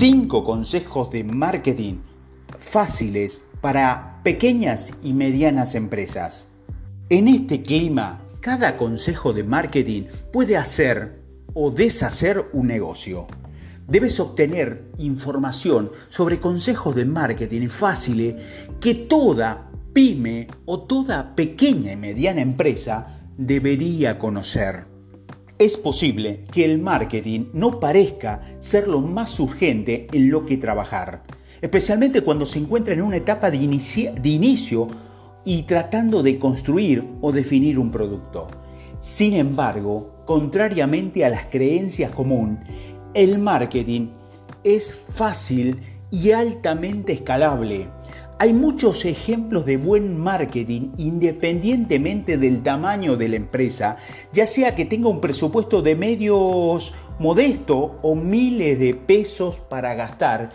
5 consejos de marketing fáciles para pequeñas y medianas empresas. En este clima, cada consejo de marketing puede hacer o deshacer un negocio. Debes obtener información sobre consejos de marketing fáciles que toda pyme o toda pequeña y mediana empresa debería conocer. Es posible que el marketing no parezca ser lo más urgente en lo que trabajar, especialmente cuando se encuentra en una etapa de, inicio y tratando de construir o definir un producto. Sin embargo, contrariamente a las creencias comunes, el marketing es fácil y altamente escalable hay muchos ejemplos de buen marketing independientemente del tamaño de la empresa, ya sea que tenga un presupuesto de medios modesto o miles de pesos para gastar.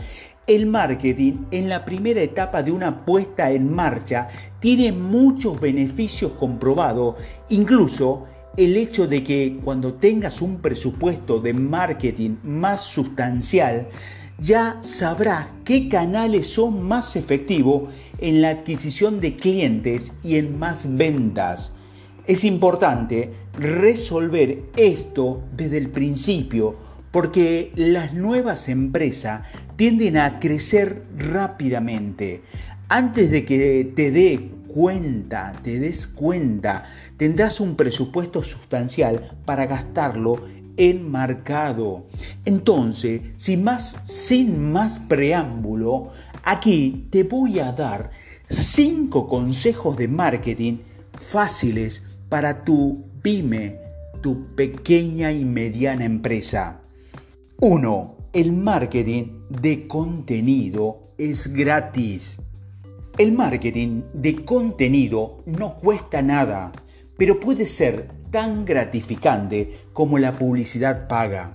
El marketing en la primera etapa de una puesta en marcha tiene muchos beneficios comprobados, incluso el hecho de que cuando tengas un presupuesto de marketing más sustancial, ya sabrás qué canales son más efectivos en la adquisición de clientes y en más ventas. Es importante resolver esto desde el principio porque las nuevas empresas tienden a crecer rápidamente. Antes de que te dé cuenta, te des cuenta, tendrás un presupuesto sustancial para gastarlo enmarcado. Entonces, sin más, sin más preámbulo, aquí te voy a dar cinco consejos de marketing fáciles para tu pyme, tu pequeña y mediana empresa. 1. El marketing de contenido es gratis. El marketing de contenido no cuesta nada, pero puede ser tan gratificante como la publicidad paga.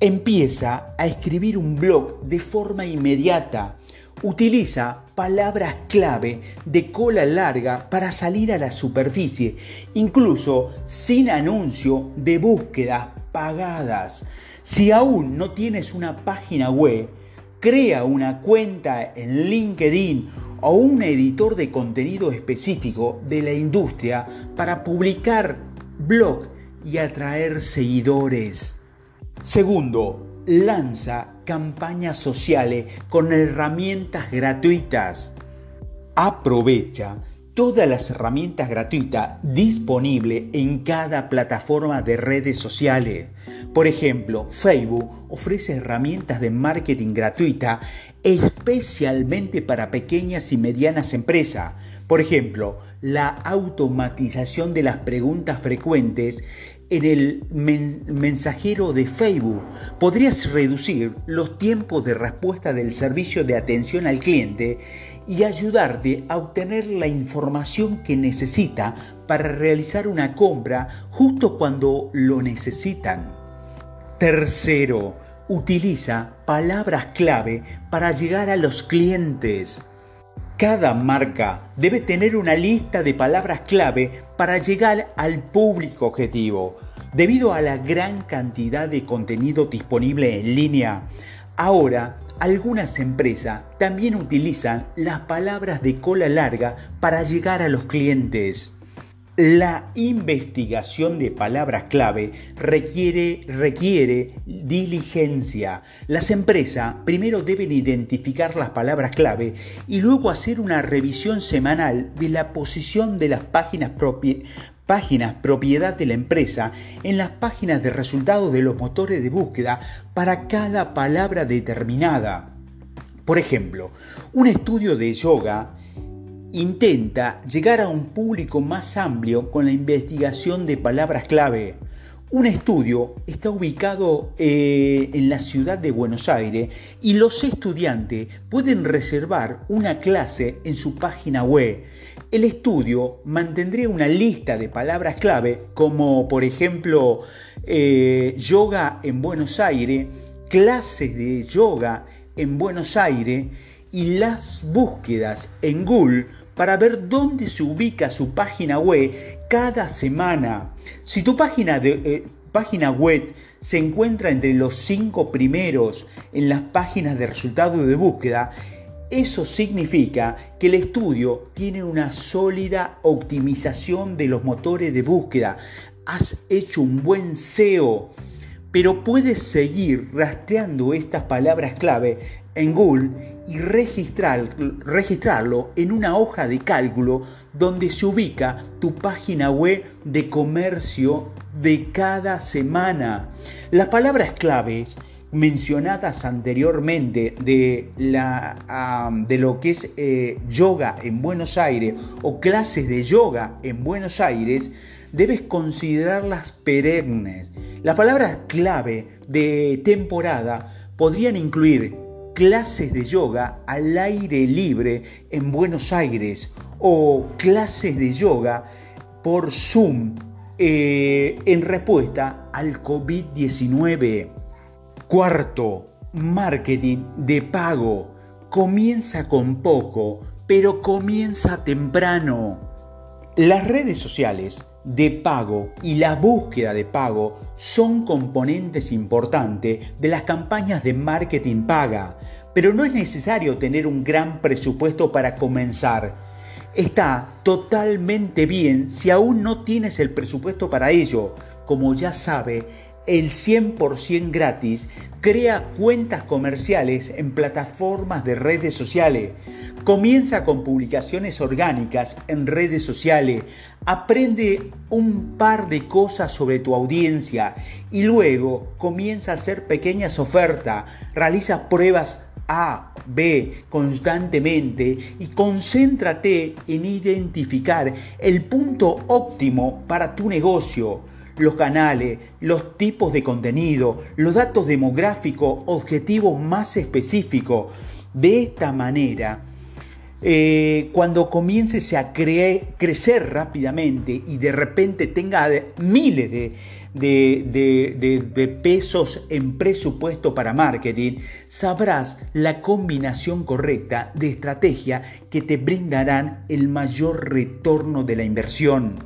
Empieza a escribir un blog de forma inmediata. Utiliza palabras clave de cola larga para salir a la superficie, incluso sin anuncio de búsquedas pagadas. Si aún no tienes una página web, crea una cuenta en LinkedIn o un editor de contenido específico de la industria para publicar blog y atraer seguidores. Segundo, lanza campañas sociales con herramientas gratuitas. Aprovecha todas las herramientas gratuitas disponibles en cada plataforma de redes sociales. Por ejemplo, Facebook ofrece herramientas de marketing gratuita especialmente para pequeñas y medianas empresas. Por ejemplo, la automatización de las preguntas frecuentes en el mensajero de Facebook. Podrías reducir los tiempos de respuesta del servicio de atención al cliente y ayudarte a obtener la información que necesita para realizar una compra justo cuando lo necesitan. Tercero, utiliza palabras clave para llegar a los clientes. Cada marca debe tener una lista de palabras clave para llegar al público objetivo. Debido a la gran cantidad de contenido disponible en línea, ahora algunas empresas también utilizan las palabras de cola larga para llegar a los clientes. La investigación de palabras clave requiere, requiere, diligencia. Las empresas primero deben identificar las palabras clave y luego hacer una revisión semanal de la posición de las páginas, páginas propiedad de la empresa en las páginas de resultados de los motores de búsqueda para cada palabra determinada. Por ejemplo, un estudio de yoga intenta llegar a un público más amplio con la investigación de palabras clave. Un estudio está ubicado eh, en la ciudad de Buenos Aires y los estudiantes pueden reservar una clase en su página web. El estudio mantendría una lista de palabras clave como por ejemplo eh, yoga en Buenos Aires, clases de yoga en Buenos Aires y las búsquedas en Google para ver dónde se ubica su página web cada semana. Si tu página, de, eh, página web se encuentra entre los cinco primeros en las páginas de resultados de búsqueda, eso significa que el estudio tiene una sólida optimización de los motores de búsqueda. Has hecho un buen SEO, pero puedes seguir rastreando estas palabras clave en Google y registrar, registrarlo en una hoja de cálculo donde se ubica tu página web de comercio de cada semana. Las palabras claves mencionadas anteriormente de, la, de lo que es eh, yoga en Buenos Aires o clases de yoga en Buenos Aires, debes considerarlas perennes. Las palabras clave de temporada podrían incluir clases de yoga al aire libre en Buenos Aires o clases de yoga por Zoom eh, en respuesta al COVID-19. Cuarto, marketing de pago. Comienza con poco, pero comienza temprano. Las redes sociales de pago y la búsqueda de pago son componentes importantes de las campañas de marketing paga, pero no es necesario tener un gran presupuesto para comenzar está totalmente bien si aún no tienes el presupuesto para ello. Como ya sabe, el 100% gratis crea cuentas comerciales en plataformas de redes sociales. Comienza con publicaciones orgánicas en redes sociales. Aprende un par de cosas sobre tu audiencia y luego comienza a hacer pequeñas ofertas. Realiza pruebas a, B constantemente y concéntrate en identificar el punto óptimo para tu negocio, los canales, los tipos de contenido, los datos demográficos, objetivos más específicos. De esta manera, eh, cuando comiences a crecer rápidamente y de repente tenga miles de, de, pesos en presupuesto para marketing, sabrás la combinación correcta de estrategia que te brindarán el mayor retorno de la inversión.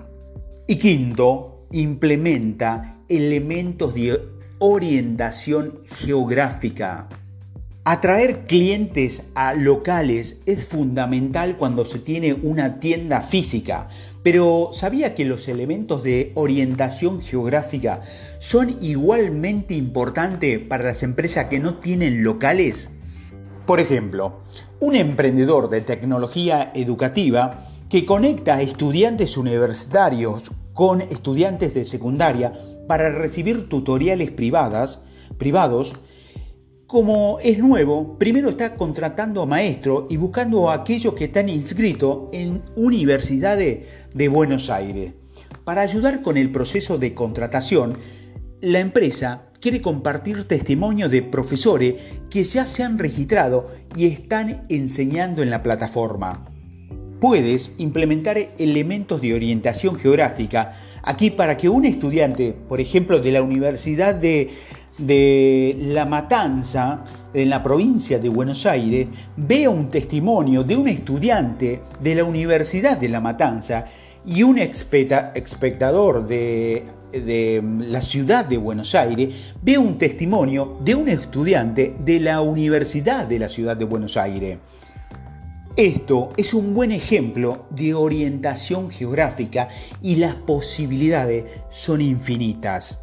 Y quinto, implementa elementos de orientación geográfica. Atraer clientes a locales es fundamental cuando se tiene una tienda física, pero ¿sabía que los elementos de orientación geográfica son igualmente importantes para las empresas que no tienen locales? Por ejemplo, un emprendedor de tecnología educativa que conecta a estudiantes universitarios con estudiantes de secundaria para recibir tutoriales privadas, privados como es nuevo, primero está contratando a maestros y buscando a aquellos que están inscritos en universidades de Buenos Aires. Para ayudar con el proceso de contratación, la empresa quiere compartir testimonio de profesores que ya se han registrado y están enseñando en la plataforma. Puedes implementar elementos de orientación geográfica aquí para que un estudiante, por ejemplo, de la Universidad de La Matanza, en la provincia de Buenos Aires, vea un testimonio de un estudiante de la Universidad de La Matanza y un espectador de, de, la ciudad de Buenos Aires ve un testimonio de un estudiante de la Universidad de la ciudad de Buenos Aires. Esto es un buen ejemplo de orientación geográfica y las posibilidades son infinitas.